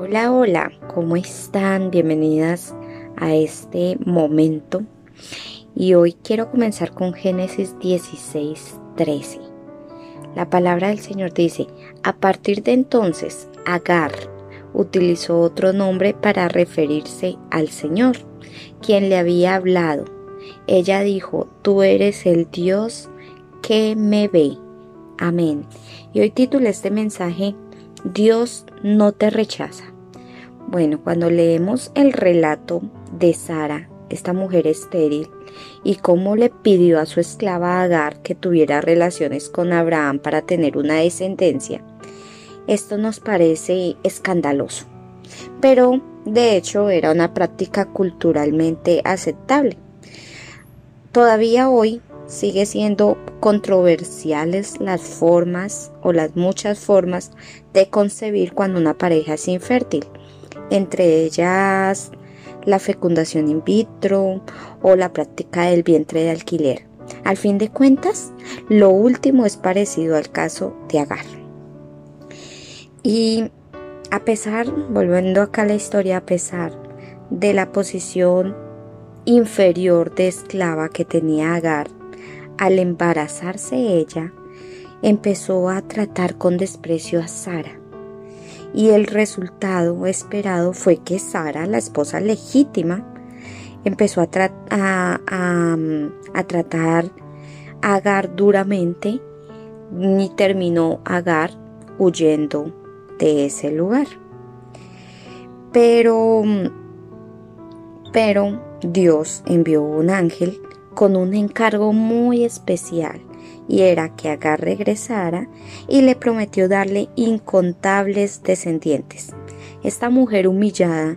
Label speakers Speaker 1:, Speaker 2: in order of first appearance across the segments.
Speaker 1: Hola, hola, ¿cómo están? Bienvenidas a este momento. Y hoy quiero comenzar con Génesis 16, 13. La palabra del Señor dice, a partir de entonces, Agar utilizó otro nombre para referirse al Señor, quien le había hablado. Ella dijo, tú eres el Dios que me ve. Amén. Y hoy titulé este mensaje, Dios no te rechaza. Bueno, cuando leemos el relato de Sara, esta mujer estéril, y cómo le pidió a su esclava Agar que tuviera relaciones con Abraham para tener una descendencia, esto nos parece escandaloso. Pero de hecho era una práctica culturalmente aceptable. Todavía hoy sigue siendo controversiales las formas o las muchas formas de concebir cuando una pareja es infértil, entre ellas la fecundación in vitro o la práctica del vientre de alquiler. Al fin de cuentas, lo último es parecido al caso de Agar. Y a pesar, volviendo acá a la historia, a pesar de la posición inferior de esclava que tenía Agar, al embarazarse ella, empezó a tratar con desprecio a Sara. Y el resultado esperado fue que Sara, la esposa legítima, empezó a, a, tratar a Agar duramente y terminó Agar huyendo de ese lugar. Pero, pero Dios envió un ángel con un encargo muy especial y era que Agar regresara y le prometió darle incontables descendientes. Esta mujer humillada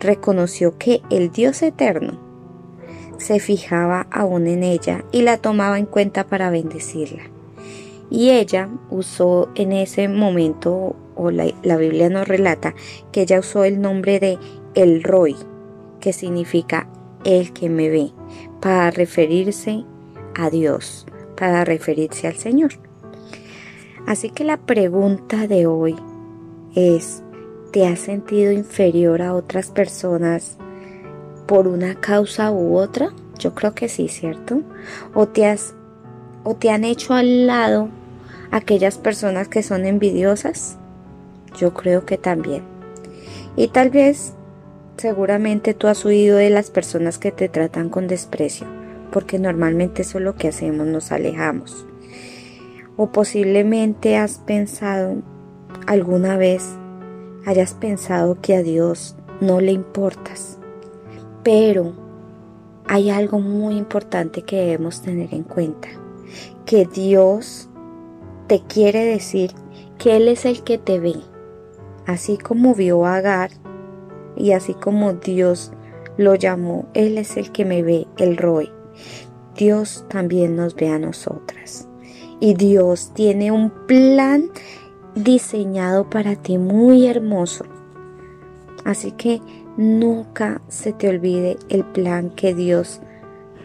Speaker 1: reconoció que el Dios eterno se fijaba aún en ella y la tomaba en cuenta para bendecirla. Y ella usó en ese momento, o la, la Biblia nos relata, que ella usó el nombre de El Roy, que significa el que me ve, para referirse a Dios, para referirse al Señor. Así que la pregunta de hoy es, ¿te has sentido inferior a otras personas por una causa u otra? Yo creo que sí, ¿cierto? ¿O te, has, o te han hecho al lado aquellas personas que son envidiosas? Yo creo que también. Y tal vez Seguramente tú has huido de las personas que te tratan con desprecio, porque normalmente eso es lo que hacemos, nos alejamos. O posiblemente has pensado alguna vez, hayas pensado que a Dios no le importas. Pero hay algo muy importante que debemos tener en cuenta, que Dios te quiere decir que Él es el que te ve, así como vio a Agar y así como Dios lo llamó, Él es el que me ve, el Roy. Dios también nos ve a nosotras. Y Dios tiene un plan diseñado para ti muy hermoso. Así que nunca se te olvide el plan que Dios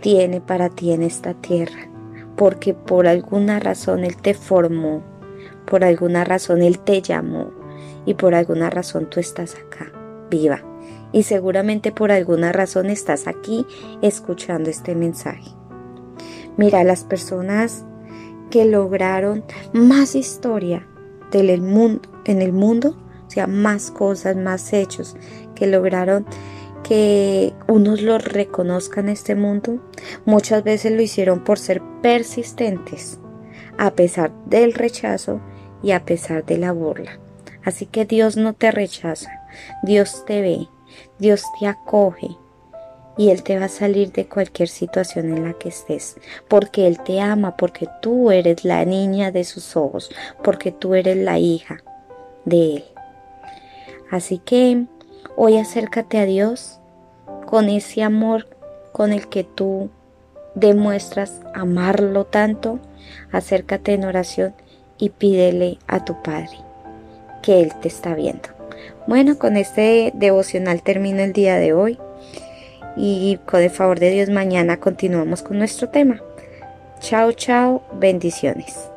Speaker 1: tiene para ti en esta tierra. Porque por alguna razón Él te formó, por alguna razón Él te llamó y por alguna razón tú estás acá viva y seguramente por alguna razón estás aquí escuchando este mensaje. Mira, las personas que lograron más historia del mundo, en el mundo, o sea, más cosas, más hechos, que lograron que unos los reconozcan en este mundo, muchas veces lo hicieron por ser persistentes, a pesar del rechazo y a pesar de la burla. Así que Dios no te rechaza, Dios te ve, Dios te acoge y Él te va a salir de cualquier situación en la que estés, porque Él te ama, porque tú eres la niña de sus ojos, porque tú eres la hija de Él. Así que hoy acércate a Dios con ese amor con el que tú demuestras amarlo tanto, acércate en oración y pídele a tu Padre que Él te está viendo. Bueno, con este devocional termino el día de hoy y con el favor de Dios mañana continuamos con nuestro tema. Chao, chao, bendiciones.